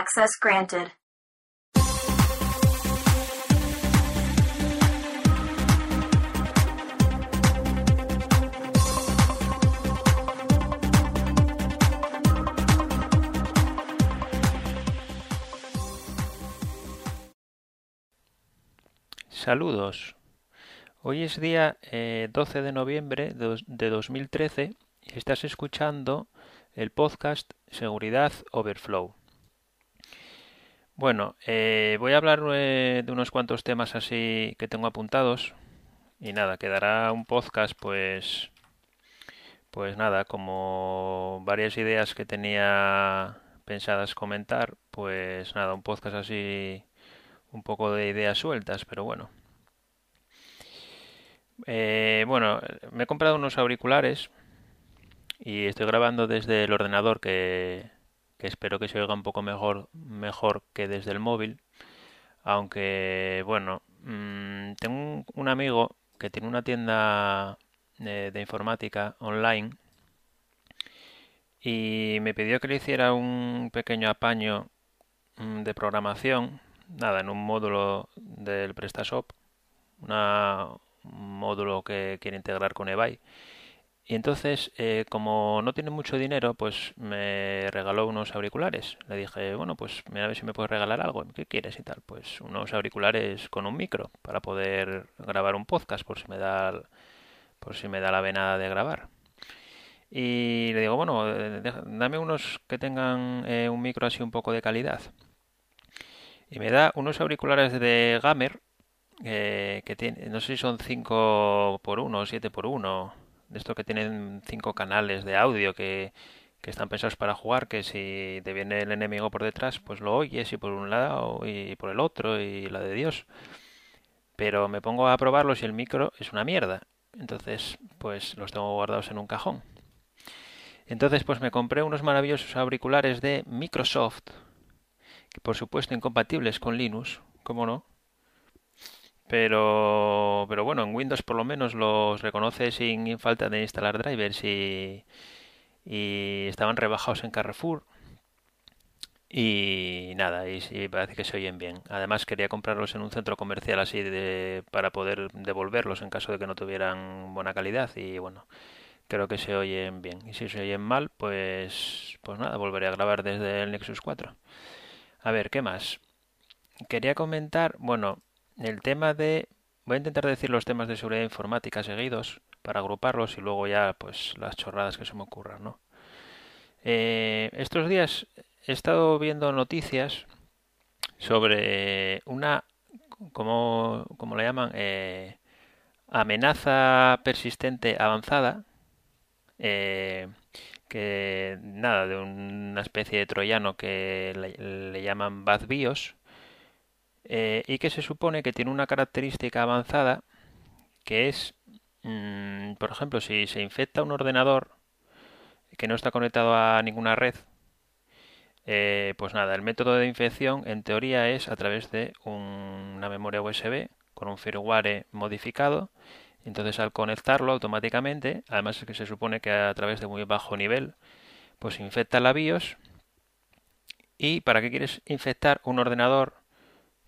Access granted. Saludos. Hoy es día eh, 12 de noviembre de, dos- de 2013 y estás escuchando el podcast Seguridad Overflow. Bueno, eh, voy a hablar eh, de unos cuantos temas así que tengo apuntados y nada, quedará un podcast pues pues nada, como varias ideas que tenía pensadas comentar, pues nada, un podcast así un poco de ideas sueltas, pero bueno. Eh, bueno, me he comprado unos auriculares y estoy grabando desde el ordenador que, que espero que se oiga un poco mejor, mejor que desde el móvil. Aunque, bueno, mm, tengo un, amigo que tiene una tienda eh, de informática online y me pidió que le hiciera un pequeño apaño mm, de programación, nada, en un módulo del PrestaShop, un módulo que quiere integrar con eBay. Y entonces, eh, como no tiene mucho dinero, pues me regaló unos auriculares. Le dije, bueno, pues mira a ver si me puedes regalar algo. ¿Qué quieres y tal? Pues unos auriculares con un micro para poder grabar un podcast por si me da, por si me da la vena de grabar. Y le digo, bueno, eh, dame unos que tengan eh, un micro así un poco de calidad. Y me da unos auriculares de Gamer eh, que tiene, no sé si son 5 por uno o 7 por uno de esto que tienen cinco canales de audio que, que están pensados para jugar, que si te viene el enemigo por detrás, pues lo oyes y por un lado y por el otro y la de Dios. Pero me pongo a probarlos y el micro es una mierda. Entonces, pues los tengo guardados en un cajón. Entonces, pues me compré unos maravillosos auriculares de Microsoft, que por supuesto incompatibles con Linux, ¿cómo no? Pero, pero bueno, en Windows por lo menos los reconoce sin falta de instalar drivers y, y estaban rebajados en Carrefour y nada, y sí, parece que se oyen bien. Además quería comprarlos en un centro comercial así de, para poder devolverlos en caso de que no tuvieran buena calidad y bueno, creo que se oyen bien. Y si se oyen mal, pues, pues nada, volveré a grabar desde el Nexus 4. A ver, ¿qué más? Quería comentar, bueno, el tema de... Voy a intentar decir los temas de seguridad informática seguidos para agruparlos y luego ya pues las chorradas que se me ocurran, ¿no? Eh, estos días he estado viendo noticias sobre una, como, le llaman, eh, amenaza persistente avanzada, eh, que nada, de una especie de troyano que le, le llaman Bad BIOS, eh, y que se supone que tiene una característica avanzada que es, mm, por ejemplo, si se infecta un ordenador que no está conectado a ninguna red, eh, pues nada, el método de infección en teoría es a través de un- una memoria USB con un firmware modificado. Entonces al conectarlo automáticamente, además es que se supone que a través de muy bajo nivel, pues infecta la BIOS. ¿Y para qué quieres infectar un ordenador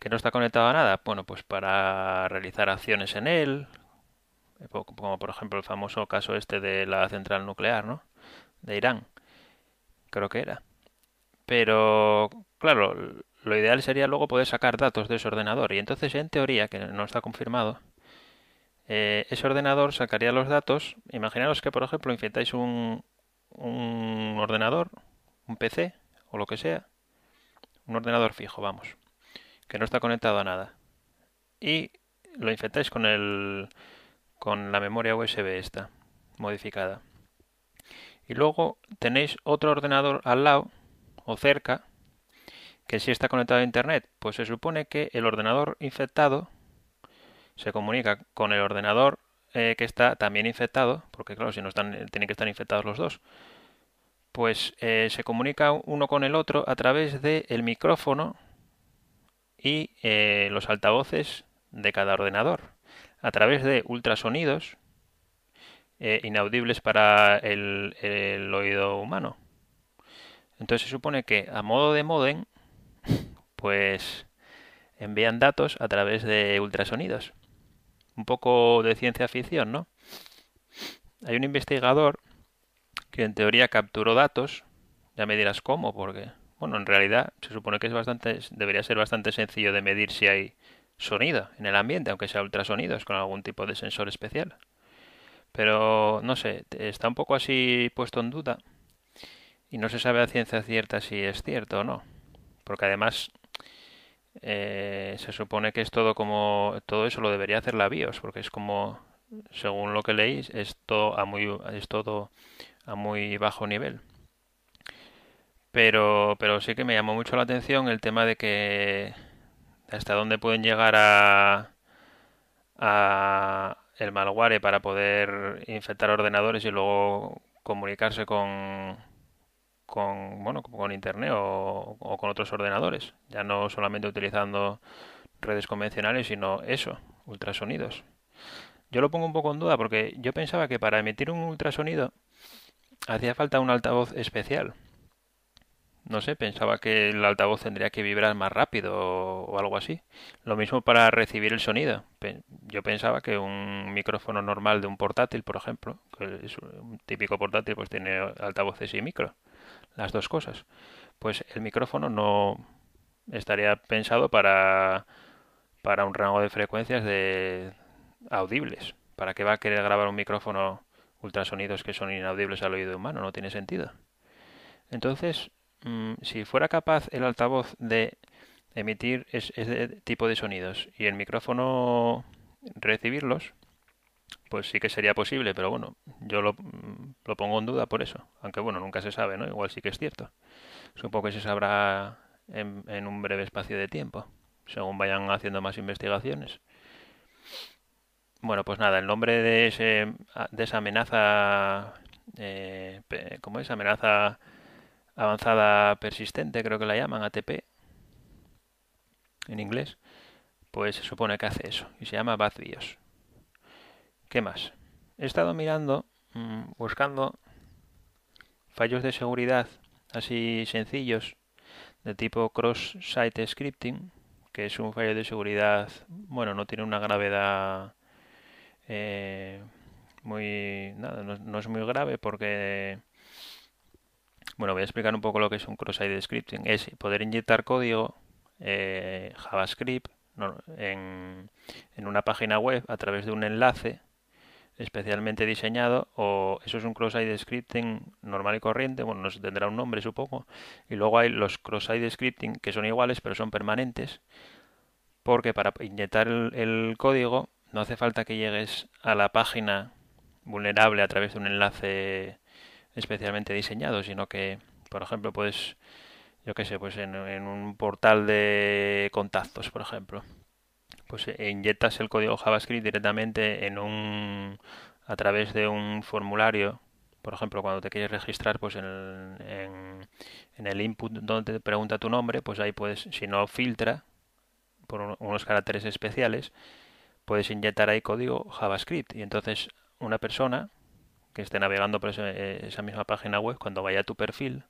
que no está conectado a nada? Bueno, pues para realizar acciones en él, como por ejemplo el famoso caso este de la central nuclear, ¿no? De Irán, creo que era. Pero, claro, lo ideal sería luego poder sacar datos de ese ordenador. Y entonces, en teoría, que no está confirmado, eh, ese ordenador sacaría los datos. Imaginaros que, por ejemplo, infectáis un, un ordenador, un PC o lo que sea, un ordenador fijo, vamos, que no está conectado a nada. Y lo infectáis con el, con la memoria USB esta, modificada. Y luego tenéis otro ordenador al lado o cerca que si está conectado a internet, pues se supone que el ordenador infectado se comunica con el ordenador eh, que está también infectado, porque claro, si no están, tienen que estar infectados los dos, pues eh, se comunica uno con el otro a través del micrófono y eh, los altavoces de cada ordenador, a través de ultrasonidos eh, inaudibles para el, el oído humano. Entonces se supone que a modo de modem pues envían datos a través de ultrasonidos. Un poco de ciencia ficción, ¿no? Hay un investigador que en teoría capturó datos, ya me dirás cómo, porque, bueno, en realidad se supone que es bastante, debería ser bastante sencillo de medir si hay sonido en el ambiente, aunque sea ultrasonidos, con algún tipo de sensor especial. Pero, no sé, está un poco así puesto en duda y no se sabe a ciencia cierta si es cierto o no. Porque además eh, se supone que es todo como todo eso lo debería hacer la BIOS, porque es como según lo que leéis es todo a muy es todo a muy bajo nivel. Pero pero sí que me llamó mucho la atención el tema de que hasta dónde pueden llegar a a el malware para poder infectar ordenadores y luego comunicarse con con, bueno, con internet o, con otros ordenadores, ya no solamente utilizando redes convencionales, sino eso, ultrasonidos. Yo lo pongo un poco en duda porque yo pensaba que para emitir un ultrasonido hacía falta un altavoz especial. No sé, pensaba que el altavoz tendría que vibrar más rápido o, algo así. Lo mismo para recibir el sonido. Yo pensaba que un micrófono normal de un portátil, por ejemplo, que es un típico portátil, pues tiene altavoces y micro las dos cosas. Pues el micrófono no estaría pensado para, para un rango de frecuencias de audibles. ¿Para qué va a querer grabar un micrófono ultrasonidos que son inaudibles al oído humano? No tiene sentido. Entonces, mm, si fuera capaz el altavoz de emitir ese tipo de sonidos y el micrófono recibirlos, pues sí que sería posible, pero bueno, yo lo, lo, pongo en duda por eso. Aunque bueno, nunca se sabe, ¿no? Igual sí que es cierto. Supongo que se sabrá en, en un breve espacio de tiempo, según vayan haciendo más investigaciones. Bueno, pues nada, el nombre de, ese, de esa amenaza, eh, ¿cómo es? Amenaza avanzada persistente, creo que la llaman ATP en inglés, pues se supone que hace eso y se llama Bad BIOS. ¿Qué más? He estado mirando, mm, buscando fallos de seguridad así sencillos de tipo cross-site scripting, que es un fallo de seguridad, bueno, no tiene una gravedad eh, muy, nada, no, es muy grave porque, bueno, voy a explicar un poco lo que es un cross-site scripting. Es poder inyectar código eh, JavaScript en, una página web a través de un enlace especialmente diseñado o eso es un cross-site scripting normal y corriente, bueno, no tendrá un nombre supongo, y luego hay los cross-site scripting que son iguales pero son permanentes porque para inyectar el, código no hace falta que llegues a la página vulnerable a través de un enlace especialmente diseñado, sino que, por ejemplo, puedes, yo qué sé, pues en, un portal de contactos, por ejemplo, pues inyectas el código JavaScript directamente en un a través de un formulario por ejemplo cuando te quieres registrar pues en el, en, el input donde te pregunta tu nombre pues ahí puedes si no filtra por unos caracteres especiales puedes inyectar ahí código JavaScript. Y entonces una persona que esté navegando por eh, esa misma página web cuando vaya a tu perfil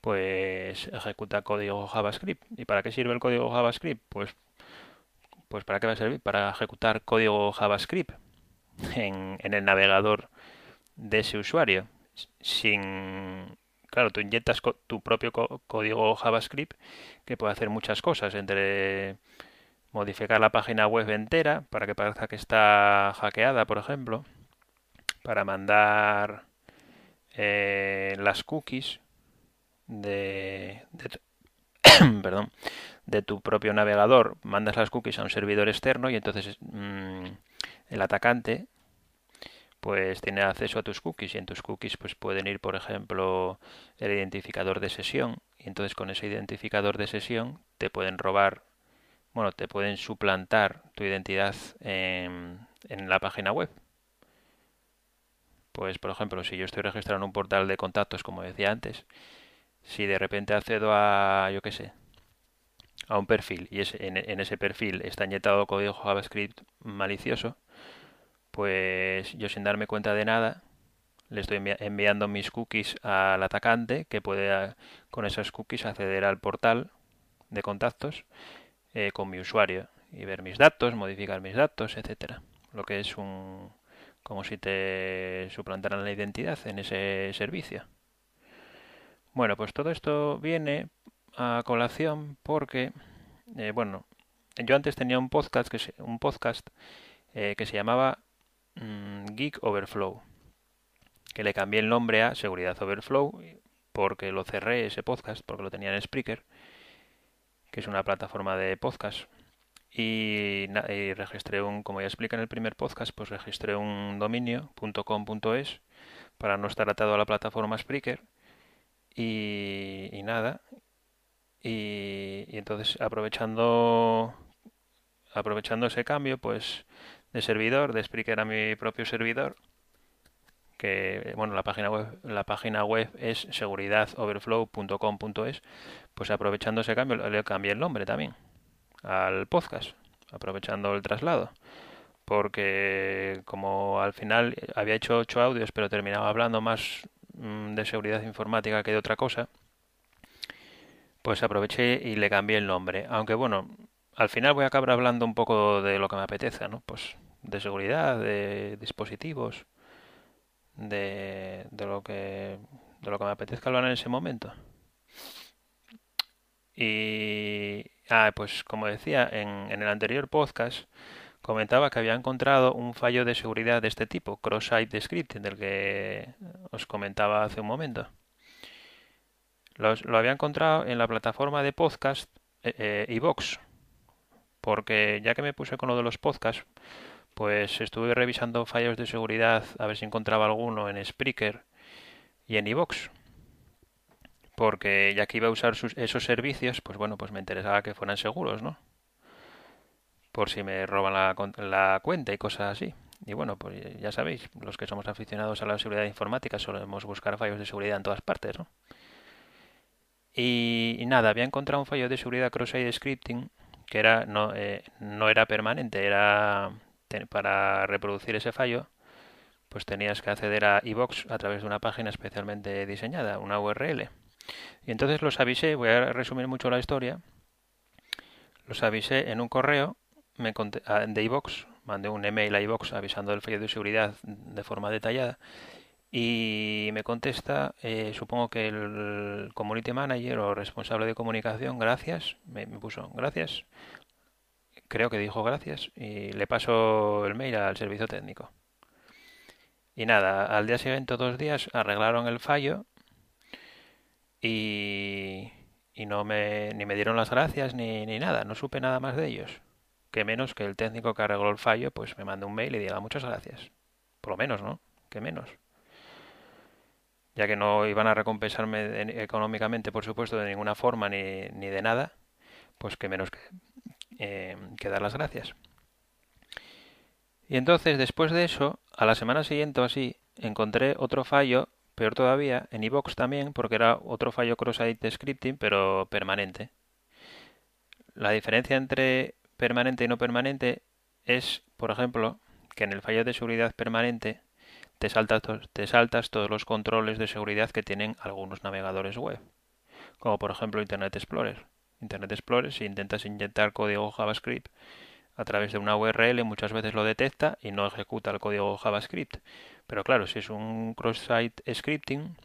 pues ejecuta código JavaScript. ¿Y para qué sirve el código JavaScript? Pues pues ¿para qué va a servir? Para ejecutar código JavaScript en, en el navegador de ese usuario. Sin, claro, tú inyectas tu propio código JavaScript que puede hacer muchas cosas, entre modificar la página web entera para que parezca que está hackeada, por ejemplo, para mandar eh, las cookies de, de perdón, de tu propio navegador, mandas las cookies a un servidor externo y entonces mm, el atacante pues tiene acceso a tus cookies y en tus cookies pues pueden ir por ejemplo el identificador de sesión. Y entonces con ese identificador de sesión te pueden robar bueno te pueden suplantar tu identidad en, en la página web pues por ejemplo si yo estoy registrado en un portal de contactos como decía antes si de repente accedo a yo qué sé a un perfil y en, ese perfil está inyectado código JavaScript malicioso, pues yo sin darme cuenta de nada le estoy enviando mis cookies al atacante que puede con esas cookies acceder al portal de contactos eh, con mi usuario y ver mis datos, modificar mis datos, etcétera. Lo que es un como si te suplantaran la identidad en ese servicio. Bueno, pues todo esto viene a colación porque, eh, bueno, yo antes tenía un podcast que se, un podcast eh, que se llamaba mm, Geek Overflow, que le cambié el nombre a Seguridad Overflow porque lo cerré ese podcast porque lo tenía en Spreaker, que es una plataforma de podcast. Y, y registré un, como ya expliqué en el primer podcast, pues registré un dominio .com.es para no estar atado a la plataforma Spreaker. Y, y nada, y, entonces aprovechando aprovechando ese cambio pues de servidor de Spreaker a mi propio servidor que bueno la página web la página web es seguridadoverflow.com.es pues aprovechando ese cambio le cambié el nombre también al podcast aprovechando el traslado porque como al final había hecho ocho audios pero terminaba hablando más mm, de seguridad informática que de otra cosa pues aproveché y le cambié el nombre. Aunque bueno, al final voy a acabar hablando un poco de lo que me apetezca, ¿no? Pues de seguridad, de dispositivos, de, de lo que de lo que me apetezca hablar en ese momento. Y ah, pues como decía en, el anterior podcast comentaba que había encontrado un fallo de seguridad de este tipo, cross-site scripting, del que os comentaba hace un momento lo había encontrado en la plataforma de podcast eh, eh porque ya que me puse con lo de los podcasts, pues estuve revisando fallos de seguridad a ver si encontraba alguno en Spreaker y en iVox. Porque ya que iba a usar esos servicios, pues bueno, pues me interesaba que fueran seguros, ¿no? Por si me roban la, la cuenta y cosas así. Y bueno, pues ya sabéis, los que somos aficionados a la seguridad informática solemos buscar fallos de seguridad en todas partes, ¿no? Y, nada, había encontrado un fallo de seguridad cross-site scripting que era no, eh, no era permanente, era para reproducir ese fallo, pues tenías que acceder a iBox a través de una página especialmente diseñada, una URL. Y entonces los avisé, voy a resumir mucho la historia. Los avisé en un correo me de iBox, mandé un email a iBox avisando del fallo de seguridad de forma detallada y me contesta, eh, supongo que el community manager o responsable de comunicación, gracias, me, puso gracias, creo que dijo gracias y le paso el mail al servicio técnico. Y nada, al día siguiente, dos días, arreglaron el fallo y, no me, ni me dieron las gracias ni, ni nada, no supe nada más de ellos. Que menos que el técnico que arregló el fallo, pues me mande un mail y diga muchas gracias. Por lo menos, ¿no? Que menos ya que no iban a recompensarme económicamente, por supuesto, de ninguna forma ni, ni de nada, pues que menos que, eh, que, dar las gracias. Y entonces, después de eso, a la semana siguiente o así, encontré otro fallo, peor todavía, en iVox también, porque era otro fallo cross-site scripting, pero permanente. La diferencia entre permanente y no permanente es, por ejemplo, que en el fallo de seguridad permanente te saltas, te saltas todos los controles de seguridad que tienen algunos navegadores web, como por ejemplo Internet Explorer. Internet Explorer, si intentas inyectar código JavaScript a través de una URL, muchas veces lo detecta y no ejecuta el código JavaScript. Pero claro, si es un cross-site scripting,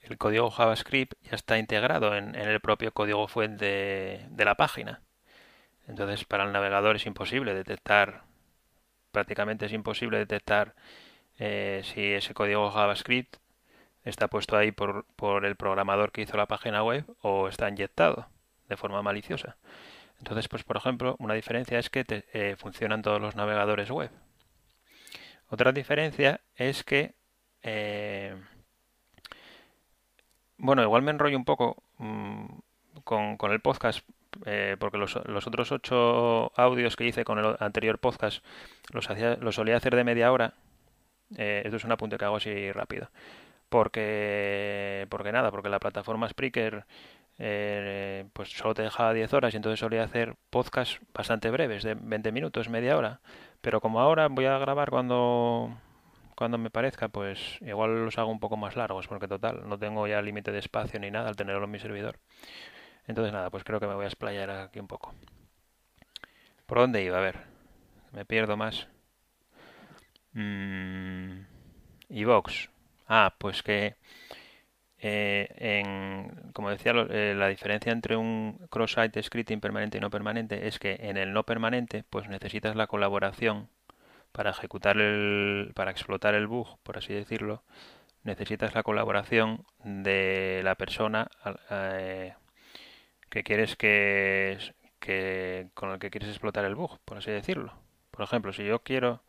el código JavaScript ya está integrado en, el propio código fuente de la página. Entonces, para el navegador es imposible detectar, prácticamente es imposible detectar eh, si ese código JavaScript está puesto ahí por, el programador que hizo la página web o está inyectado de forma maliciosa. Entonces, pues por ejemplo, una diferencia es que eh, funcionan todos los navegadores web. Otra diferencia es que, eh, bueno, igual me enrollo un poco mm, con, el podcast, porque los, otros ocho audios que hice con el anterior podcast los, hacía, solía hacer de media hora eh, esto es un apunte que hago así rápido. Porque, porque nada, porque la plataforma Spreaker eh, pues solo te dejaba 10 horas y entonces solía hacer podcasts bastante breves, de 20 minutos, media hora. Pero como ahora voy a grabar cuando, cuando me parezca, pues igual los hago un poco más largos, porque total, no tengo ya límite de espacio ni nada al tenerlo en mi servidor. Entonces nada, pues creo que me voy a explayar aquí un poco. ¿Por dónde iba? A ver, me pierdo más. Mm, y Vox. Ah, pues que eh, en, como decía, eh, la diferencia entre un cross-site scripting permanente y no permanente es que en el no permanente, pues necesitas la colaboración para ejecutar el, para explotar el bug, por así decirlo, necesitas la colaboración de la persona eh, que quieres que, que con el que quieres explotar el bug, por así decirlo. Por ejemplo, si yo quiero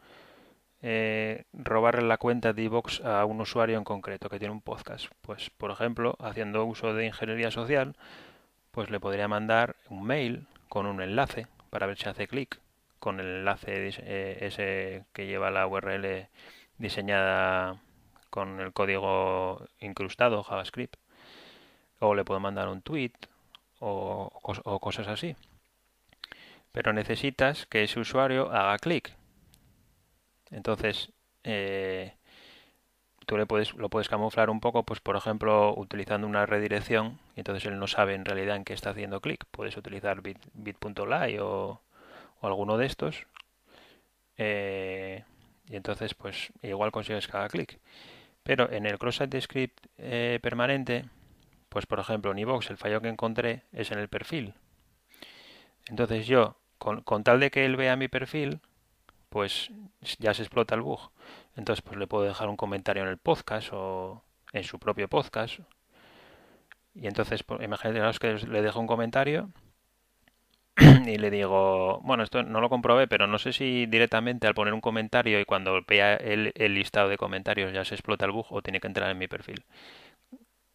eh, robarle la cuenta de a un usuario en concreto que tiene un podcast. Pues, por ejemplo, haciendo uso de ingeniería social, pues le podría mandar un mail con un enlace para ver si hace clic con el enlace eh, ese que lleva la URL diseñada con el código incrustado JavaScript. O le puedo mandar un tweet o cosas así. Pero necesitas que ese usuario haga clic entonces, eh, tú le puedes, lo puedes camuflar un poco, pues por ejemplo, utilizando una redirección, y entonces él no sabe en realidad en qué está haciendo clic. Puedes utilizar bit.ly o, alguno de estos. Eh, y entonces, pues igual consigues haga clic. Pero en el cross-site script eh, permanente, pues por ejemplo en iVox el fallo que encontré es en el perfil. Entonces yo, con tal de que él vea mi perfil, pues ya se explota el bug. Entonces, pues le puedo dejar un comentario en el podcast o en su propio podcast. Y entonces, pues, imagínate que le dejo un comentario y le digo, bueno, esto no lo comprobé, pero no sé si directamente al poner un comentario y cuando vea el, el listado de comentarios ya se explota el bug o tiene que entrar en mi perfil.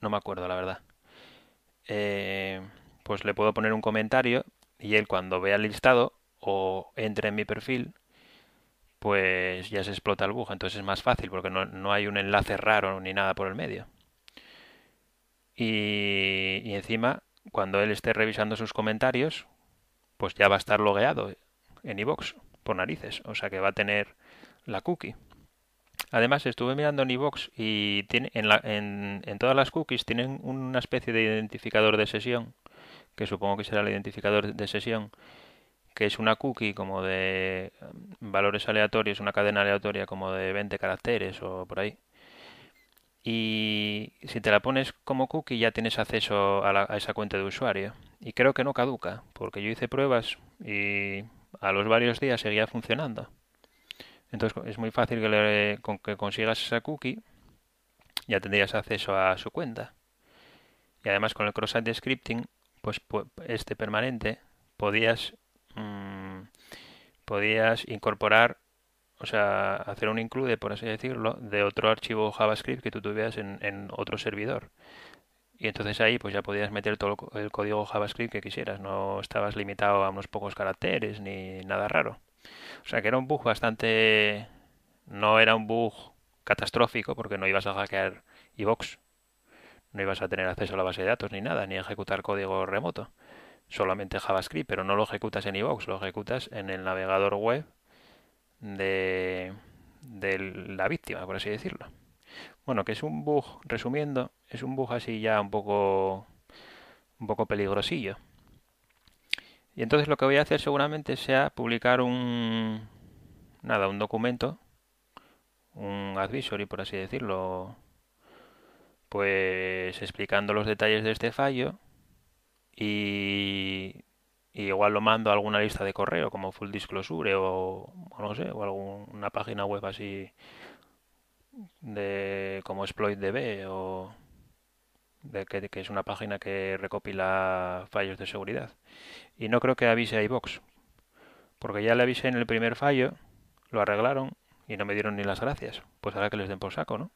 No me acuerdo, la verdad. Eh, pues le puedo poner un comentario y él cuando vea el listado o entre en mi perfil pues ya se explota el bug. Entonces es más fácil porque no, no hay un enlace raro ni nada por el medio. Y, y, encima, cuando él esté revisando sus comentarios, pues ya va a estar logueado en iVox por narices. O sea que va a tener la cookie. Además, estuve mirando en iVox y tiene, en, la, en, en todas las cookies tienen una especie de identificador de sesión, que supongo que será el identificador de sesión, que es una cookie como de mm, valores aleatorios, una cadena aleatoria como de 20 caracteres o por ahí. Y si te la pones como cookie ya tienes acceso a, esa cuenta de usuario. Y creo que no caduca, porque yo hice pruebas y a los varios días seguía funcionando. Entonces es muy fácil que con que consigas esa cookie ya tendrías acceso a su cuenta. Y además con el cross-site scripting, pues este permanente, podías Mm, podías incorporar, o sea, hacer un include, por así decirlo, de otro archivo JavaScript que tú tuvieras en, otro servidor. Y entonces ahí pues ya podías meter todo el código JavaScript que quisieras, no estabas limitado a unos pocos caracteres ni nada raro. O sea que era un bug bastante... no era un bug catastrófico porque no ibas a hackear iVox, no ibas a tener acceso a la base de datos ni nada, ni a ejecutar código remoto solamente JavaScript, pero no lo ejecutas en iVoox, lo ejecutas en el navegador web de, de la víctima, por así decirlo. Bueno, que es un bug, resumiendo, es un bug así ya un poco un poco peligrosillo. Y entonces lo que voy a hacer seguramente sea publicar un nada, un documento, un advisory por así decirlo, pues explicando los detalles de este fallo y, igual lo mando a alguna lista de correo como Full Disclosure o, no sé, o alguna página web así de como ExploitDB o de que, es una página que recopila fallos de seguridad. Y no creo que avise a iVox, porque ya le avisé en el primer fallo, lo arreglaron y no me dieron ni las gracias. Pues ahora que les den por saco, ¿no?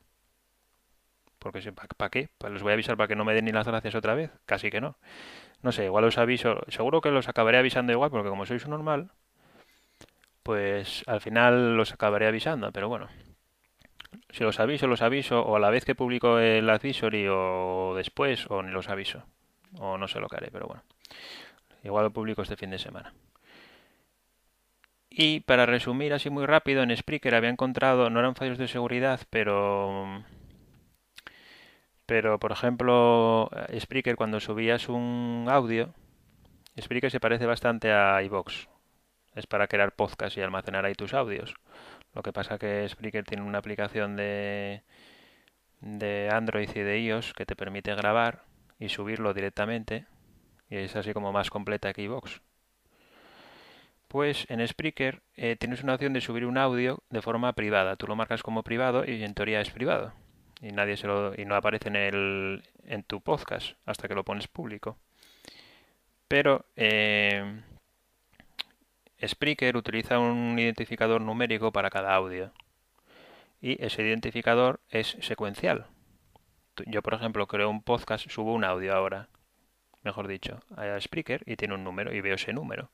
Porque ¿para qué? Pues les voy a avisar para que no me den ni las gracias otra vez. Casi que no. No sé, igual os aviso. Seguro que los acabaré avisando igual, porque como sois normal, pues al final los acabaré avisando. Pero bueno, si los aviso, los aviso, o a la vez que publico el advisory, o después, o ni los aviso. O no sé lo que haré, pero bueno. Igual lo publico este fin de semana. Y para resumir así muy rápido, en Spreaker había encontrado, no eran fallos de seguridad, pero Pero, por ejemplo, Spreaker, cuando subías un audio, Spreaker se parece bastante a iVox. Es para crear podcast y almacenar ahí tus audios. Lo que pasa que Spreaker tiene una aplicación de, de Android y de iOS que te permite grabar y subirlo directamente. Y es así como más completa que iVox. Pues en Spreaker eh, tienes una opción de subir un audio de forma privada. Tú lo marcas como privado y en teoría es privado. Y nadie se lo, y no aparece en el en tu podcast hasta que lo pones público. Pero eh, Spreaker utiliza un identificador numérico para cada audio. Y ese identificador es secuencial. Yo, por ejemplo, creo un podcast, subo un audio ahora, mejor dicho, a Spreaker y tiene un número y veo ese número.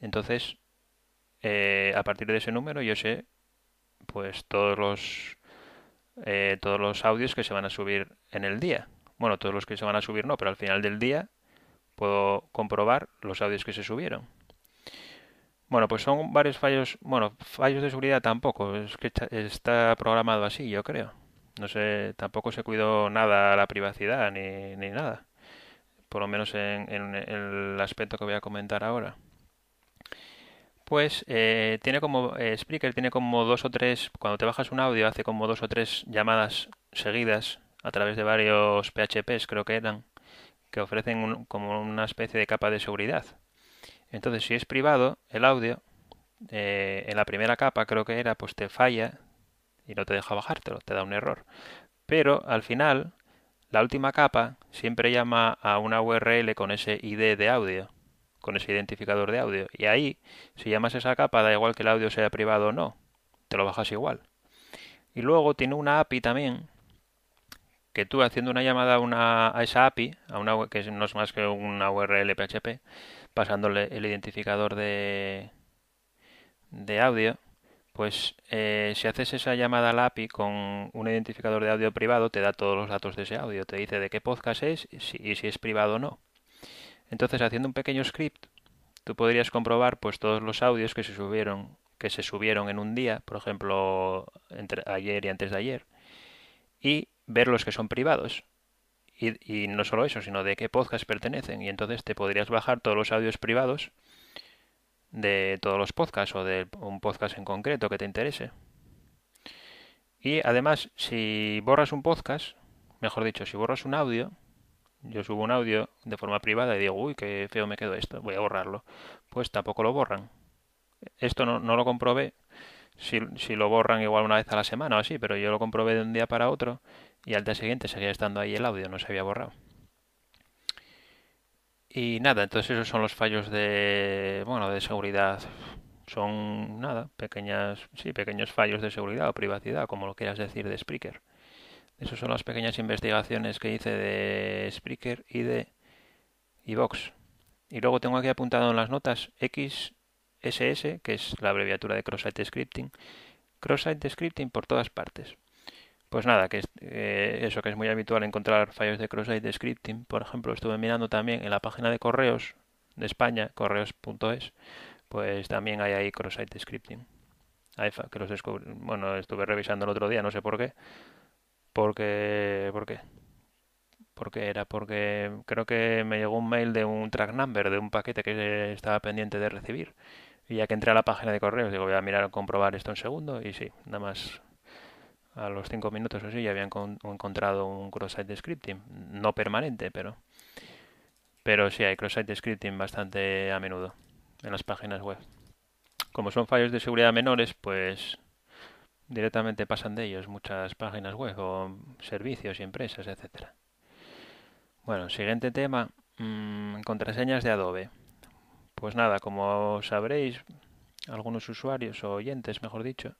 Entonces, eh, a partir de ese número yo sé pues todos los eh, todos los audios que se van a subir en el día. Bueno, todos los que se van a subir no, pero al final del día puedo comprobar los audios que se subieron. Bueno, pues son varios fallos, bueno, fallos de seguridad tampoco, es que está programado así, yo creo. No sé, tampoco se cuidó nada la privacidad ni, ni nada, por lo menos en, en el aspecto que voy a comentar ahora pues tiene como eh, Spreaker tiene como dos o tres cuando te bajas un audio hace como dos o tres llamadas seguidas a través de varios PHPs creo que eran que ofrecen como una especie de capa de seguridad. Entonces si es privado el audio eh, en la primera capa creo que era pues te falla y no te deja bajártelo te da un error. Pero al final la última capa siempre llama a una URL con ese ID de audio con ese identificador de audio. Y ahí, si llamas esa capa, da igual que el audio sea privado o no, te lo bajas igual. Y luego tiene una API también, que tú haciendo una llamada a, una, a esa API, a una que no es más que una URL PHP, pasándole el identificador de, de audio, pues eh, si haces esa llamada a la API con un identificador de audio privado, te da todos los datos de ese audio, te dice de qué podcast es y si es privado o no. Entonces, haciendo un pequeño script, tú podrías comprobar pues todos los audios que se subieron que se subieron en un día, por ejemplo, entre ayer y antes de ayer, y ver los que son privados. Y, y, no solo eso, sino de qué podcast pertenecen. Y entonces te podrías bajar todos los audios privados de todos los podcasts o de un podcast en concreto que te interese. Y además, si borras un podcast, mejor dicho, si borras un audio, yo subo un audio de forma privada y digo, uy, qué feo me quedó esto, voy a borrarlo. Pues tampoco lo borran. Esto no, no lo comprobé. Si, si, lo borran igual una vez a la semana o así, pero yo lo comprobé de un día para otro y al día siguiente seguía estando ahí el audio, no se había borrado. Y nada, entonces esos son los fallos de, bueno, de seguridad. Son, nada, pequeñas, sí, pequeños fallos de seguridad o privacidad, como lo quieras decir de Spreaker. Esas son las pequeñas investigaciones que hice de Spreaker y de iVox. Y luego tengo aquí apuntado en las notas XSS, que es la abreviatura de Cross-Site Scripting. Cross-Site Scripting por todas partes. Pues nada, que es, eh, eso que es muy habitual encontrar fallos de cross-site scripting. Por ejemplo, estuve mirando también en la página de correos de España, correos.es, pues también hay ahí cross-site scripting. que los bueno, estuve revisando el otro día, no sé por qué, porque, ¿por qué? Porque era porque creo que me llegó un mail de un track number de un paquete que estaba pendiente de recibir. Y ya que entré a la página de correos, digo, voy a mirar, comprobar esto en segundo. Y sí, nada más a los cinco minutos o así ya habían encontrado un cross-site scripting. No permanente, pero, pero sí hay cross-site scripting bastante a menudo en las páginas web. Como son fallos de seguridad menores, pues directamente pasan de ellos muchas páginas web o servicios y empresas, etcétera. Bueno, siguiente tema, mmm, contraseñas de Adobe. Pues nada, como sabréis, algunos usuarios o oyentes, mejor dicho,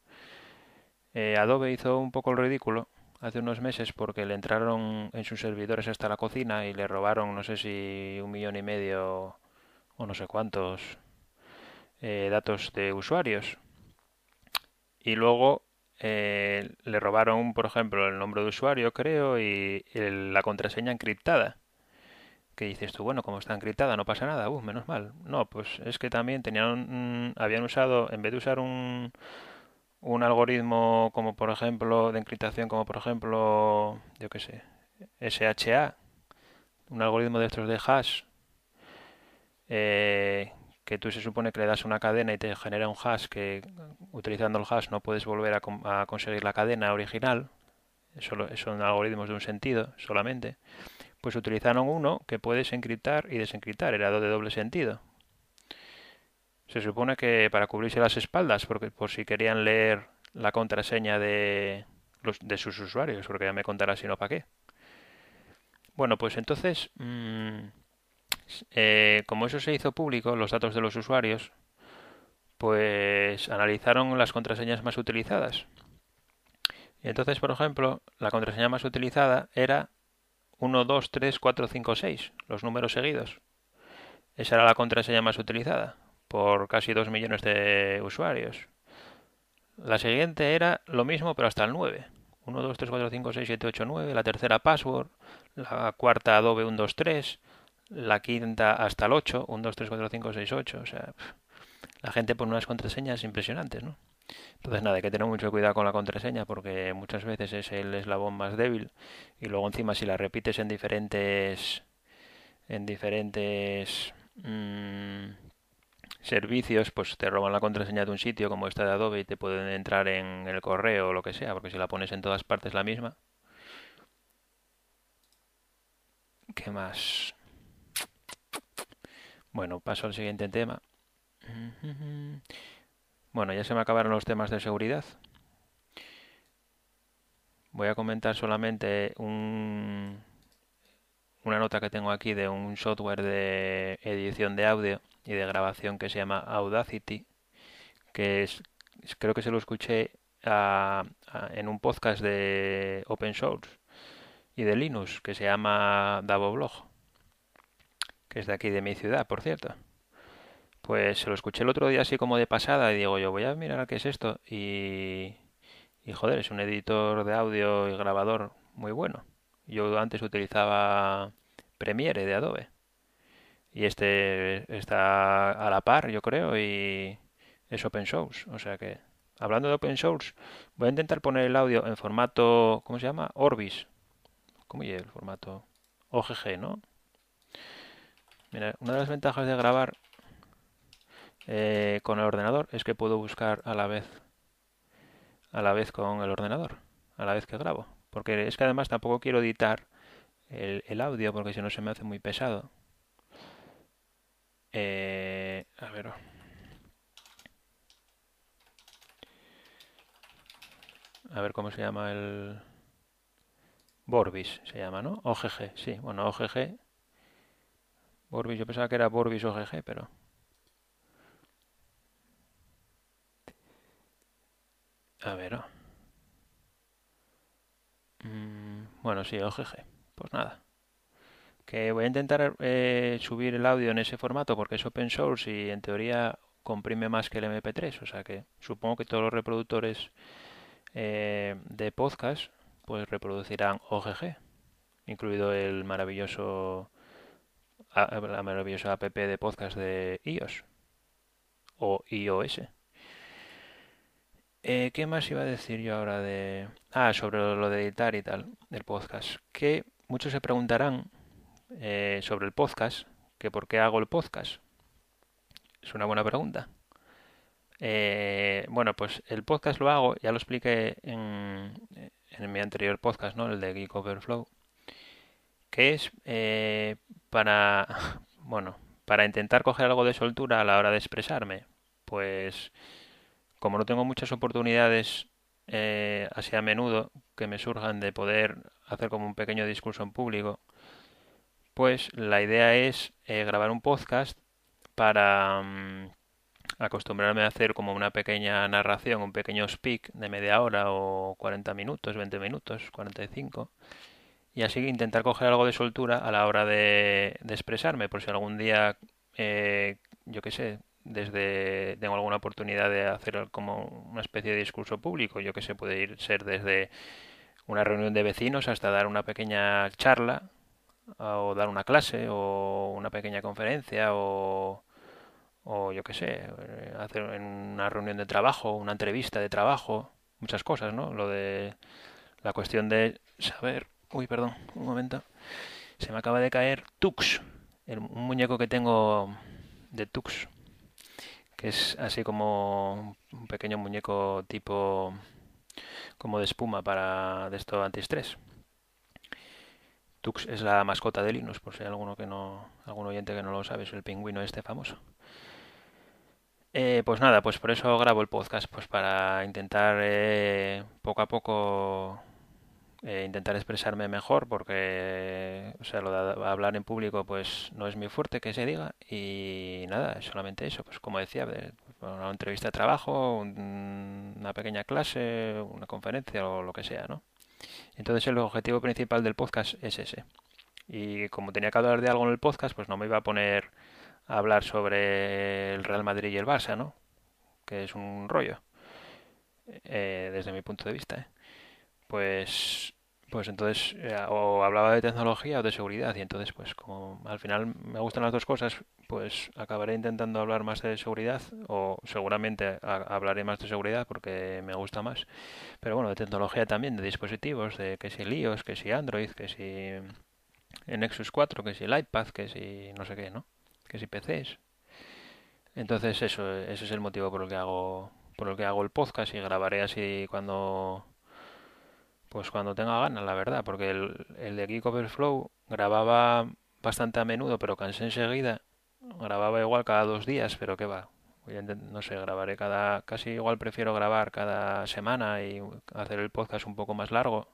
eh, Adobe hizo un poco el ridículo hace unos meses porque le entraron en sus servidores hasta la cocina y le robaron no sé si un millón y medio o no sé cuántos eh, datos de usuarios. Y luego eh, le robaron, por ejemplo, el nombre de usuario, creo, y la contraseña encriptada. Que dices tú, bueno, como está encriptada, no pasa nada, uh, menos mal. No, pues es que también tenían, habían usado, en vez de usar un, un algoritmo como por ejemplo de encriptación, como por ejemplo, yo qué sé, SHA, un algoritmo de estos de hash, eh, que tú se supone que le das una cadena y te genera un hash que utilizando el hash no puedes volver a, conseguir la cadena original, Solo, son algoritmos de un sentido solamente, pues utilizaron uno que puedes encriptar y desencriptar, era de doble sentido. Se supone que para cubrirse las espaldas, porque por si querían leer la contraseña de, los, de sus usuarios, porque ya me contará si no para qué. Bueno, pues entonces, mm, eh, como eso se hizo público, los datos de los usuarios, pues analizaron las contraseñas más utilizadas. Y entonces, por ejemplo, la contraseña más utilizada era 1, 2, 3, 4, 5, 6, los números seguidos. Esa era la contraseña más utilizada por casi 2 millones de usuarios. La siguiente era lo mismo, pero hasta el 9. 1, 2, 3, 4, 5, 6, 7, 8, 9. La tercera password. La cuarta Adobe 1, 2, 3. La quinta hasta el 8. 1, 2, 3, 4, 5, 6, 8. O sea, la gente pone unas contraseñas impresionantes, ¿no? Entonces nada, hay que tener mucho cuidado con la contraseña porque muchas veces es el eslabón más débil y luego encima si la repites en diferentes en diferentes mmm, servicios, pues te roban la contraseña de un sitio como esta de Adobe y te pueden entrar en el correo o lo que sea, porque si la pones en todas partes la misma. ¿Qué más? Bueno, paso al siguiente tema. Bueno, ya se me acabaron los temas de seguridad. Voy a comentar solamente un, una nota que tengo aquí de un software de edición de audio y de grabación que se llama Audacity, que es, creo que se lo escuché en un podcast de Open Source y de Linux que se llama Davoblog, que es de aquí de mi ciudad, por cierto. Pues se lo escuché el otro día así como de pasada y digo yo voy a mirar qué es esto y, y joder, es un editor de audio y grabador muy bueno. Yo antes utilizaba Premiere de Adobe y este está a la par, yo creo, y es open source. O sea que, hablando de open source, voy a intentar poner el audio en formato, ¿cómo se llama? Orbis. ¿Cómo es el formato? OGG, ¿no? Mira, una de las ventajas de grabar eh, con el ordenador es que puedo buscar a la vez a la vez con el ordenador, a la vez que grabo. Porque es que además tampoco quiero editar el, el audio porque si no se me hace muy pesado. Eh, a ver. A ver cómo se llama el... Borbis se llama, ¿no? OGG, sí. Bueno, OGG. Borbis, yo pensaba que era Borbis OGG, pero... A ver. Mm, bueno, sí, OGG. Pues nada que voy a intentar eh, subir el audio en ese formato porque es open source y en teoría comprime más que el MP3, o sea que supongo que todos los reproductores eh, de podcast pues reproducirán OGG, incluido el maravilloso la maravillosa app de podcast de iOS o iOS. Eh, ¿Qué más iba a decir yo ahora de... Ah, sobre lo de editar y tal, del podcast. Que muchos se preguntarán eh, sobre el podcast, que por qué hago el podcast. Es una buena pregunta. Eh, bueno, pues el podcast lo hago, ya lo expliqué en, en mi anterior podcast, ¿no? El de Geek Overflow, que es eh, para, bueno, para intentar coger algo de soltura a la hora de expresarme. Pues como no tengo muchas oportunidades así a menudo que me surjan de poder hacer como un pequeño discurso en público, pues la idea es eh, grabar un podcast para mm, acostumbrarme a hacer como una pequeña narración, un pequeño speak de media hora o 40 minutos, 20 minutos, 45. Y así intentar coger algo de soltura a la hora de, expresarme, por si algún día, eh, yo qué sé, desde tengo alguna oportunidad de hacer como una especie de discurso público, yo que sé, puede ir ser desde una reunión de vecinos hasta dar una pequeña charla o dar una clase o una pequeña conferencia o, o yo qué sé, hacer una reunión de trabajo, una entrevista de trabajo, muchas cosas, ¿no? Lo de la cuestión de saber Uy, perdón, un momento. Se me acaba de caer Tux, el, un muñeco que tengo de Tux, que es así como un pequeño muñeco tipo como de espuma para de esto antiestrés. Tux es la mascota de Linux, por si hay alguno que no, algún oyente que no lo sabe, es el pingüino este famoso. Eh, pues nada, pues por eso grabo el podcast, pues para intentar eh, poco a poco eh, intentar expresarme mejor, porque o sea, lo de hablar en público pues no es muy fuerte que se diga y nada, es solamente eso, pues como decía, una entrevista de trabajo, una pequeña clase, una conferencia o lo que sea, ¿no? Entonces el objetivo principal del podcast es ese. Y como tenía que hablar de algo en el podcast, pues no me iba a poner a hablar sobre el Real Madrid y el Barça, ¿no? Que es un rollo, eh, desde mi punto de vista. ¿eh? Pues, pues entonces, eh, o hablaba de tecnología o de seguridad, y entonces, pues como al final me gustan las dos cosas, pues acabaré intentando hablar más de seguridad, o seguramente hablaré más de seguridad porque me gusta más. Pero bueno, de tecnología también, de dispositivos, de que si iOS, que si Android, que si Nexus 4, que si el iPad, que si no sé qué, ¿no? Que si PCs. Entonces eso, ese es el motivo por el que hago por el que hago el podcast y grabaré así cuando pues cuando tenga ganas, la verdad, porque el, el de Geek Overflow grababa bastante a menudo, pero cansé enseguida. Grababa igual cada dos días, pero qué va. No sé, grabaré cada... Casi igual prefiero grabar cada semana y hacer el podcast un poco más largo.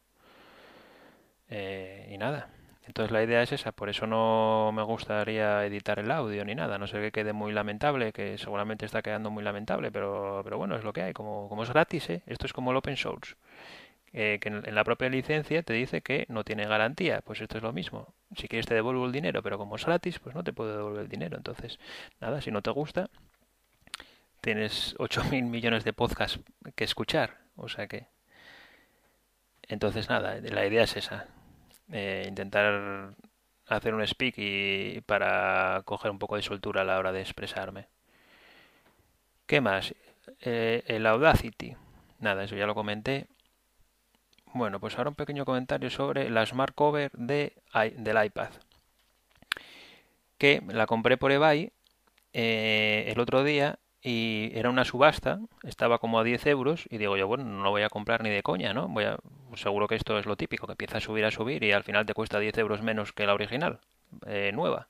Eh, y nada. Entonces la idea es esa, por eso no me gustaría editar el audio ni nada, no sé que quede muy lamentable, que seguramente está quedando muy lamentable, pero, pero bueno, es lo que hay, como, como es gratis, ¿eh? esto es como el open source, eh, que en, la propia licencia te dice que no tiene garantía, pues esto es lo mismo, si quieres te devuelvo el dinero, pero como es gratis, pues no te puedo devolver el dinero, entonces nada, si no te gusta, tienes 8.000 millones de podcasts que escuchar, o sea que... Entonces nada, la idea es esa, eh, intentar hacer un speak y para coger un poco de soltura a la hora de expresarme. ¿Qué más? Eh, el Audacity. Nada, eso ya lo comenté. Bueno, pues ahora un pequeño comentario sobre la Smart Cover de, del iPad. Que la compré por eBay eh, el otro día y era una subasta, estaba como a 10 euros y digo yo, bueno, no lo voy a comprar ni de coña, ¿no? Voy a, seguro que esto es lo típico, que empieza a subir, a subir y al final te cuesta 10 euros menos que la original, eh, nueva.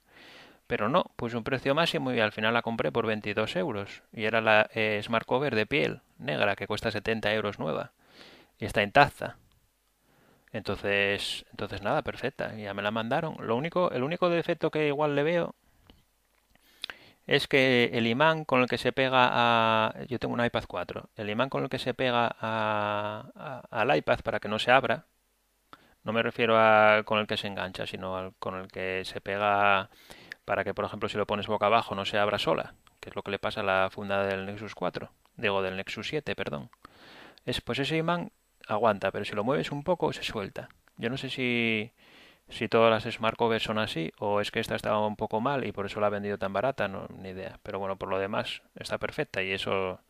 Pero no, pues un precio máximo y al final la compré por 22 euros. Y era la eh, Smart Cover de piel negra que cuesta 70 euros nueva. Y está intacta. Entonces, entonces nada, perfecta. Ya me la mandaron. Lo único, el único defecto que igual le veo es que el imán con el que se pega a... Yo tengo un iPad 4. El imán con el que se pega a, al iPad para que no se abra, no me refiero a con el que se engancha, sino con el que se pega para que, por ejemplo, si lo pones boca abajo no se abra sola, que es lo que le pasa a la funda del Nexus 4, digo del Nexus 7, perdón. Es, pues ese imán aguanta, pero si lo mueves un poco se suelta. Yo no sé si si todas las Smart Covers son así o es que esta estaba un poco mal y por eso la ha vendido tan barata, no, ni idea. Pero bueno, por lo demás está perfecta y eso,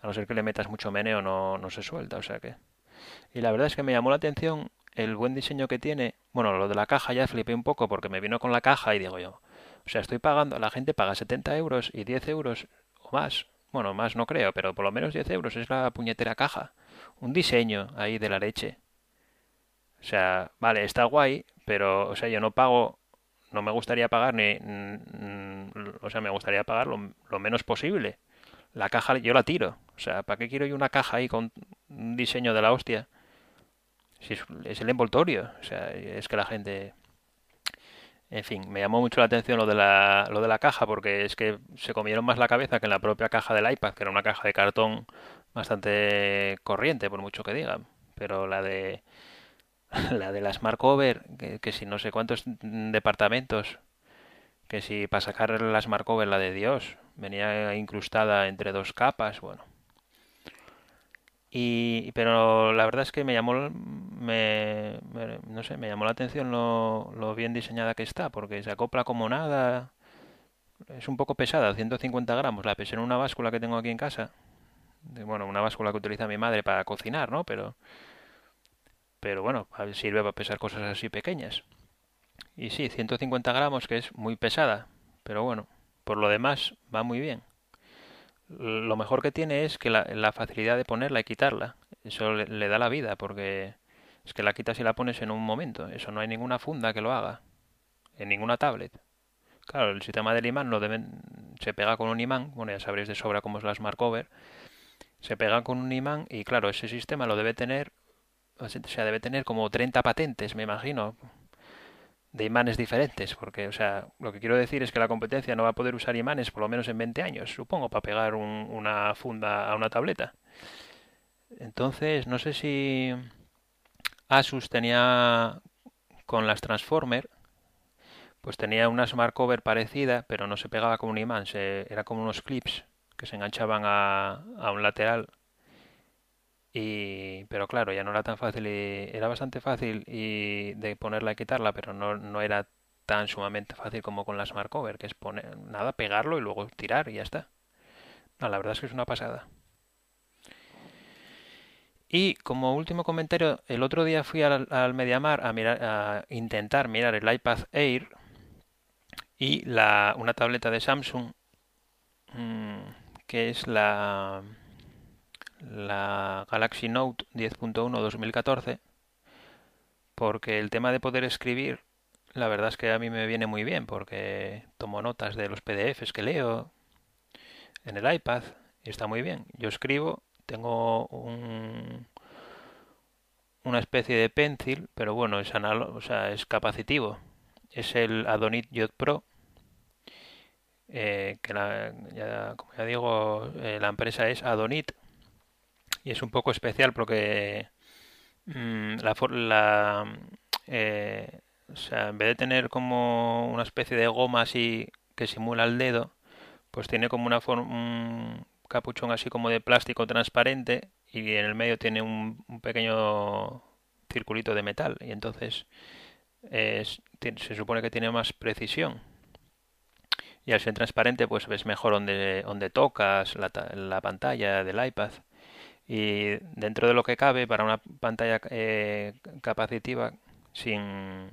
a no ser que le metas mucho meneo, no, no se suelta, o sea que... Y la verdad es que me llamó la atención el buen diseño que tiene. Bueno, lo de la caja ya flipé un poco porque me vino con la caja y digo yo, o sea, estoy pagando, la gente paga 70 euros y 10 euros o más. Bueno, más no creo, pero por lo menos 10 euros es la puñetera caja. Un diseño ahí de la leche. O sea, vale, está guay, pero, o sea, yo no pago, no me gustaría pagar ni, o sea, me gustaría pagar lo, menos posible. La caja yo la tiro. O sea, ¿para qué quiero yo una caja ahí con un diseño de la hostia? Si es, el envoltorio. O sea, es que la gente... En fin, me llamó mucho la atención lo de la, lo de la caja porque es que se comieron más la cabeza que en la propia caja del iPad, que era una caja de cartón bastante corriente, por mucho que digan. Pero la de la de la Smart Cover, que, si no sé cuántos departamentos, que si para sacar la Smart Cover, la de Dios, venía incrustada entre dos capas, bueno. Y, pero la verdad es que me llamó, me, no sé, me llamó la atención lo, lo bien diseñada que está, porque se acopla como nada, es un poco pesada, 150 gramos, la pesé en una báscula que tengo aquí en casa, bueno, una báscula que utiliza mi madre para cocinar, ¿no? Pero pero bueno, sirve para pesar cosas así pequeñas. Y sí, 150 gramos, que es muy pesada, pero bueno, por lo demás va muy bien. Lo mejor que tiene es que la, facilidad de ponerla y quitarla, eso le, da la vida, porque es que la quitas y la pones en un momento, eso no hay ninguna funda que lo haga, en ninguna tablet. Claro, el sistema del imán lo deben, se pega con un imán, bueno, ya sabréis de sobra cómo es la Smart se pega con un imán y claro, ese sistema lo debe tener, o sea, debe tener como 30 patentes, me imagino, de imanes diferentes, porque, o sea, lo que quiero decir es que la competencia no va a poder usar imanes por lo menos en 20 años, supongo, para pegar una funda a una tableta. Entonces, no sé si Asus tenía con las Transformer, pues tenía una Smart Cover parecida, pero no se pegaba con un imán, se, era como unos clips que se enganchaban a, a un lateral y, pero claro, ya no era tan fácil, era bastante fácil y de ponerla y quitarla, pero no, no era tan sumamente fácil como con la Smart Cover, que es poner, nada, pegarlo y luego tirar y ya está. No, la verdad es que es una pasada. Y como último comentario, el otro día fui al, al Mediamar a, mirar, a intentar mirar el iPad Air y la, una tableta de Samsung, mm, que es la la Galaxy Note 10.1 2014 porque el tema de poder escribir la verdad es que a mí me viene muy bien porque tomo notas de los PDFs que leo en el iPad y está muy bien. Yo escribo, tengo un, una especie de pencil, pero bueno, es o sea, es capacitivo. Es el Adonit Yacht Pro eh, que ya, como ya digo, eh, la empresa es Adonit y es un poco especial porque mm, la, la eh, o sea, en vez de tener como una especie de goma así que simula el dedo, pues tiene como una forma, un capuchón así como de plástico transparente y en el medio tiene un, pequeño circulito de metal y entonces se supone que tiene más precisión y al ser transparente pues ves mejor donde, donde tocas la, la pantalla del iPad. Y dentro de lo que cabe para una pantalla eh, capacitiva sin,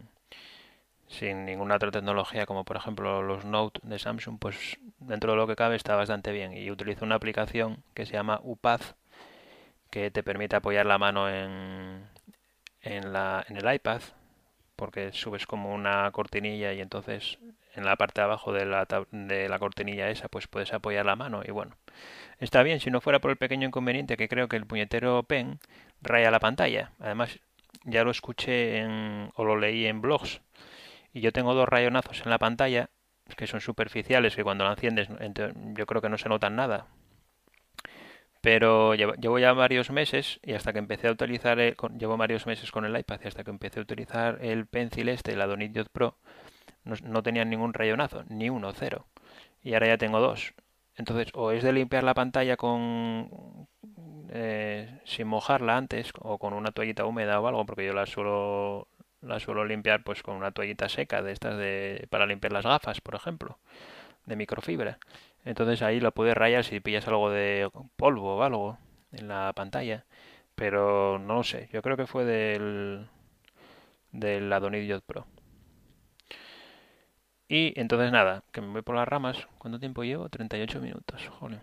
sin ninguna otra tecnología como por ejemplo los Note de Samsung pues dentro de lo que cabe está bastante bien. Y utilizo una aplicación que se llama UPath que te permite apoyar la mano en, en, la, en el iPad porque subes como una cortinilla y entonces en la parte de abajo de la, de la cortinilla esa pues puedes apoyar la mano y bueno Está bien si no fuera por el pequeño inconveniente que creo que el puñetero pen raya la pantalla. Además, ya lo escuché en, o lo leí en blogs. Y yo tengo dos rayonazos en la pantalla que son superficiales, que cuando la enciendes yo creo que no se notan nada. Pero llevo, ya varios meses y hasta que empecé a utilizar, llevo varios meses con el iPad y hasta que empecé a utilizar el Pencil este, el Adonit Pro, no, no tenía ningún rayonazo, ni uno, cero. Y ahora ya tengo dos. Entonces, o es de limpiar la pantalla con eh, sin mojarla antes o con una toallita húmeda o algo, porque yo la suelo la suelo limpiar pues con una toallita seca de estas de para limpiar las gafas, por ejemplo, de microfibra. Entonces ahí la puedes rayar si pillas algo de polvo o algo en la pantalla, pero no lo sé. Yo creo que fue del del Adonid Pro. Y entonces nada, que me voy por las ramas. ¿Cuánto tiempo llevo? 38 minutos, joder.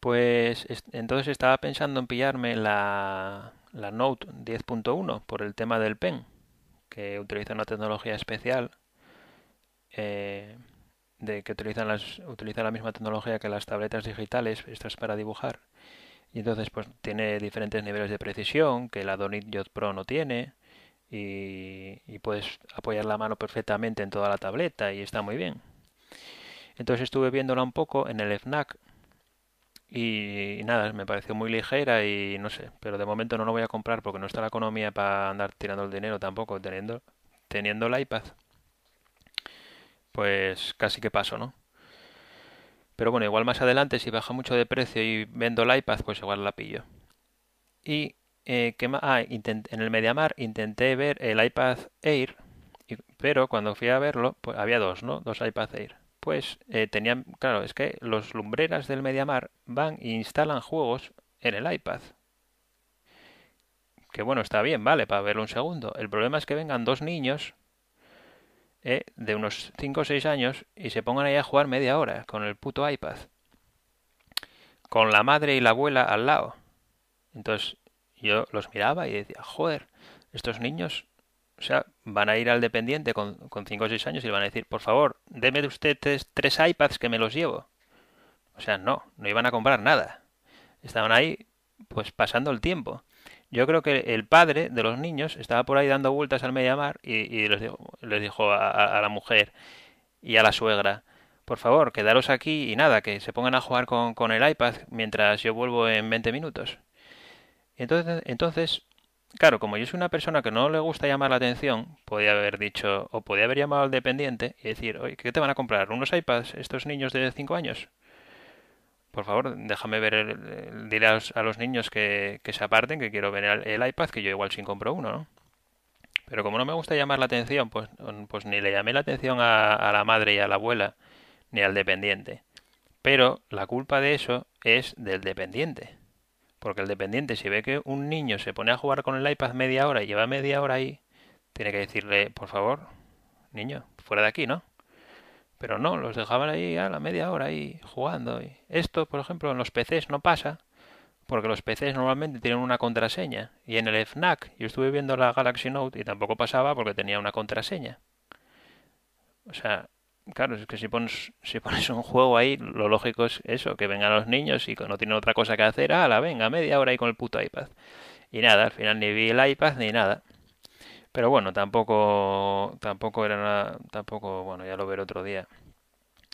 Pues entonces estaba pensando en pillarme la, la Note 10.1 por el tema del pen, que utiliza una tecnología especial, eh, de que utilizan las, utiliza la misma tecnología que las tabletas digitales, estas para dibujar. Y entonces pues tiene diferentes niveles de precisión que la Donit Yacht Pro no tiene y, puedes apoyar la mano perfectamente en toda la tableta y está muy bien. Entonces estuve viéndola un poco en el FNAC y, nada, me pareció muy ligera y no sé, pero de momento no lo voy a comprar porque no está la economía para andar tirando el dinero tampoco teniendo, teniendo el iPad. Pues casi que paso, ¿no? Pero bueno, igual más adelante si baja mucho de precio y vendo el iPad, pues igual la pillo. Y eh, ah, en el Mediamar intenté ver el iPad Air, pero cuando fui a verlo, pues había dos, ¿no? Dos iPad Air. Pues eh, tenían, claro, es que los lumbreras del Mediamar van e instalan juegos en el iPad. que bueno, está bien, vale, para verlo un segundo. El problema es que vengan dos niños eh, de unos 5 o 6 años y se pongan ahí a jugar media hora con el puto iPad. Con la madre y la abuela al lado. Entonces yo los miraba y decía, joder, estos niños, o sea, van a ir al dependiente con, con 5 o 6 años y le van a decir, por favor, deme usted tres, tres iPads que me los llevo. O sea, no, no iban a comprar nada. Estaban ahí, pues pasando el tiempo. Yo creo que el padre de los niños estaba por ahí dando vueltas al Mediamar y, y les dijo, les dijo a, a, la mujer y a la suegra, por favor, quedaros aquí y nada, que se pongan a jugar con, el iPad mientras yo vuelvo en 20 minutos. Entonces, entonces, claro, como yo soy una persona que no le gusta llamar la atención, podía haber dicho, o podía haber llamado al dependiente y decir, oye, ¿qué te van a comprar? ¿Unos iPads estos niños de 5 años? Por favor, déjame ver, el, dile a los, niños que, se aparten, que quiero ver el, iPad, que yo igual sin compro uno, ¿no? Pero como no me gusta llamar la atención, pues, pues ni le llamé la atención a, a la madre y a la abuela, ni al dependiente. Pero la culpa de eso es del dependiente. Porque el dependiente, si ve que un niño se pone a jugar con el iPad media hora y lleva media hora ahí, tiene que decirle, por favor, niño, fuera de aquí, ¿no? Pero no, los dejaban ahí a la media hora ahí jugando. Y esto, por ejemplo, en los PCs no pasa, porque los PCs normalmente tienen una contraseña. Y en el FNAC, yo estuve viendo la Galaxy Note y tampoco pasaba porque tenía una contraseña. O sea, claro, es que si pones, si pones un juego ahí, lo lógico es eso, que vengan los niños y no tienen otra cosa que hacer, la venga, media hora ahí con el puto iPad. Y nada, al final ni vi el iPad ni nada. Pero bueno, tampoco, tampoco era nada, tampoco, bueno, ya lo veré otro día.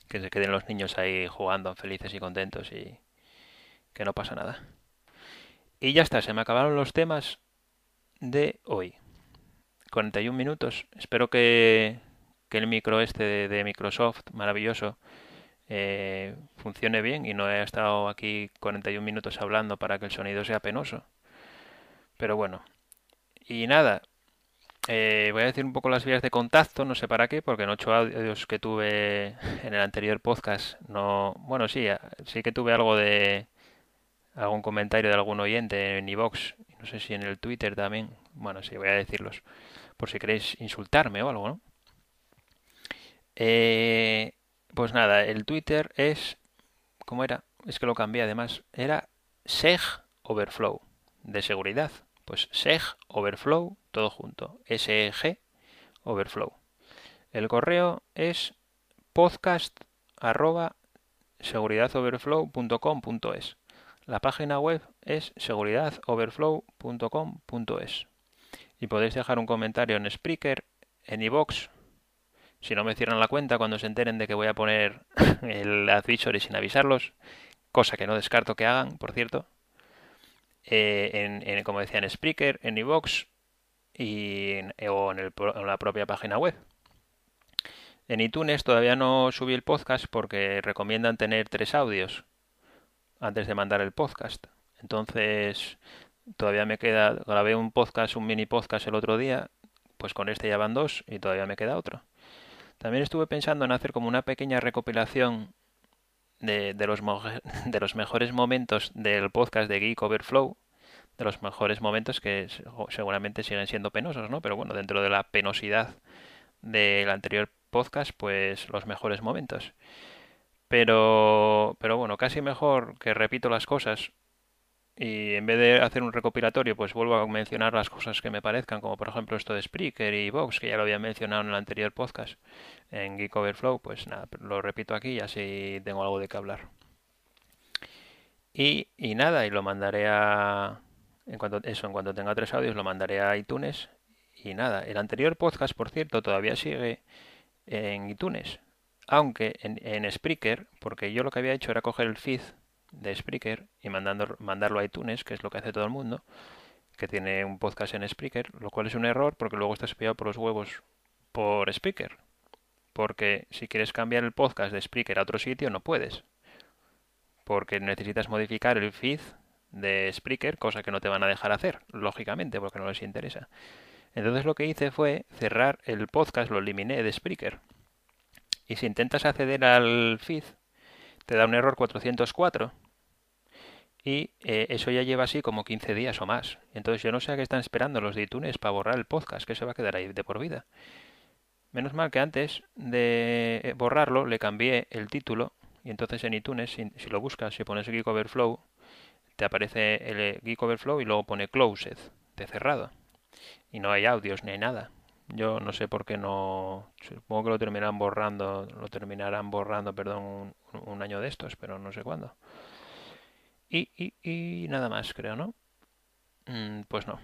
Que se queden los niños ahí jugando felices y contentos y que no pasa nada. Y ya está, se me acabaron los temas de hoy. 41 minutos. Espero que, que el micro este de, Microsoft, maravilloso, eh, funcione bien y no haya estado aquí 41 minutos hablando para que el sonido sea penoso. Pero bueno. Y nada, eh, voy a decir un poco las vías de contacto, no sé para qué, porque en ocho audios que tuve en el anterior podcast, no, bueno, sí, sí que tuve algo de algún comentario de algún oyente en iVox, no sé si en el Twitter también, bueno, sí, voy a decirlos, por si queréis insultarme o algo, ¿no? Eh, pues nada, el Twitter es, ¿cómo era? Es que lo cambié además, era Seg Overflow, de seguridad, pues Seg Overflow todo junto, SEG Overflow. El correo es podcast arroba seguridadoverflow.com.es. La página web es seguridadoverflow.com.es. Y podéis dejar un comentario en Spreaker, en iVox. Si no me cierran la cuenta cuando se enteren de que voy a poner el advisory sin avisarlos, cosa que no descarto que hagan, por cierto. Eh, en, como decía, en Spreaker, en iVox y, o en, el, en la propia página web. En iTunes todavía no subí el podcast porque recomiendan tener tres audios antes de mandar el podcast. Entonces, todavía me queda, grabé un podcast, un mini podcast el otro día, pues con este ya van dos y todavía me queda otro. También estuve pensando en hacer como una pequeña recopilación de, los, de los mejores momentos del podcast de Geek Overflow, de los mejores momentos que seguramente siguen siendo penosos, ¿no? Pero bueno, dentro de la penosidad del anterior podcast, pues los mejores momentos. Pero, pero bueno, casi mejor que repito las cosas y en vez de hacer un recopilatorio, pues vuelvo a mencionar las cosas que me parezcan, como por ejemplo esto de Spreaker y Vox, que ya lo había mencionado en el anterior podcast en Geek Overflow, pues nada, lo repito aquí y así tengo algo de qué hablar. Y, y nada, y lo mandaré a, en cuanto, eso, en cuanto tenga tres audios lo mandaré a iTunes. Y nada, el anterior podcast, por cierto, todavía sigue en iTunes. Aunque en, Spreaker, porque yo lo que había hecho era coger el feed de Spreaker y mandando, mandarlo a iTunes, que es lo que hace todo el mundo, que tiene un podcast en Spreaker, lo cual es un error porque luego estás pillado por los huevos por Spreaker. Porque si quieres cambiar el podcast de Spreaker a otro sitio, no puedes. Porque necesitas modificar el feed de Spreaker, cosa que no te van a dejar hacer, lógicamente, porque no les interesa. Entonces lo que hice fue cerrar el podcast, lo eliminé de Spreaker. Y si intentas acceder al feed, te da un error 404. Y eh, eso ya lleva así como 15 días o más. Entonces yo no sé a qué están esperando los de iTunes para borrar el podcast, que se va a quedar ahí de por vida. Menos mal que antes de eh, borrarlo le cambié el título y entonces en iTunes, si, lo buscas, si pones Geek Overflow, te aparece el eh, Geek Overflow y luego pone Closed, de cerrado. Y no hay audios ni hay nada. Yo no sé por qué no. Supongo que lo terminarán borrando, lo terminarán borrando, perdón, un, año de estos, pero no sé cuándo. Y, y, y nada más, creo, ¿no? Mm, pues no.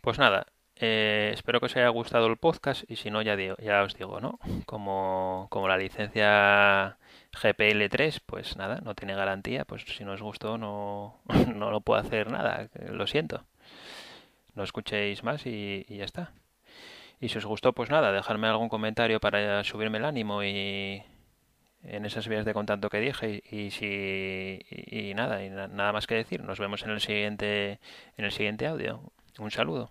Pues nada, eh, espero que os haya gustado el podcast y si no, ya, digo, ya os digo, ¿no? Como, como la licencia GPL3, pues nada, no tiene garantía, pues si no os gustó no, no lo puedo hacer nada, lo siento. No escuchéis más y, ya está. Y si os gustó, pues nada, dejarme algún comentario para subirme el ánimo y en esas vías de contacto que dije y, si y, nada y nada más que decir nos vemos en el siguiente en el siguiente audio un saludo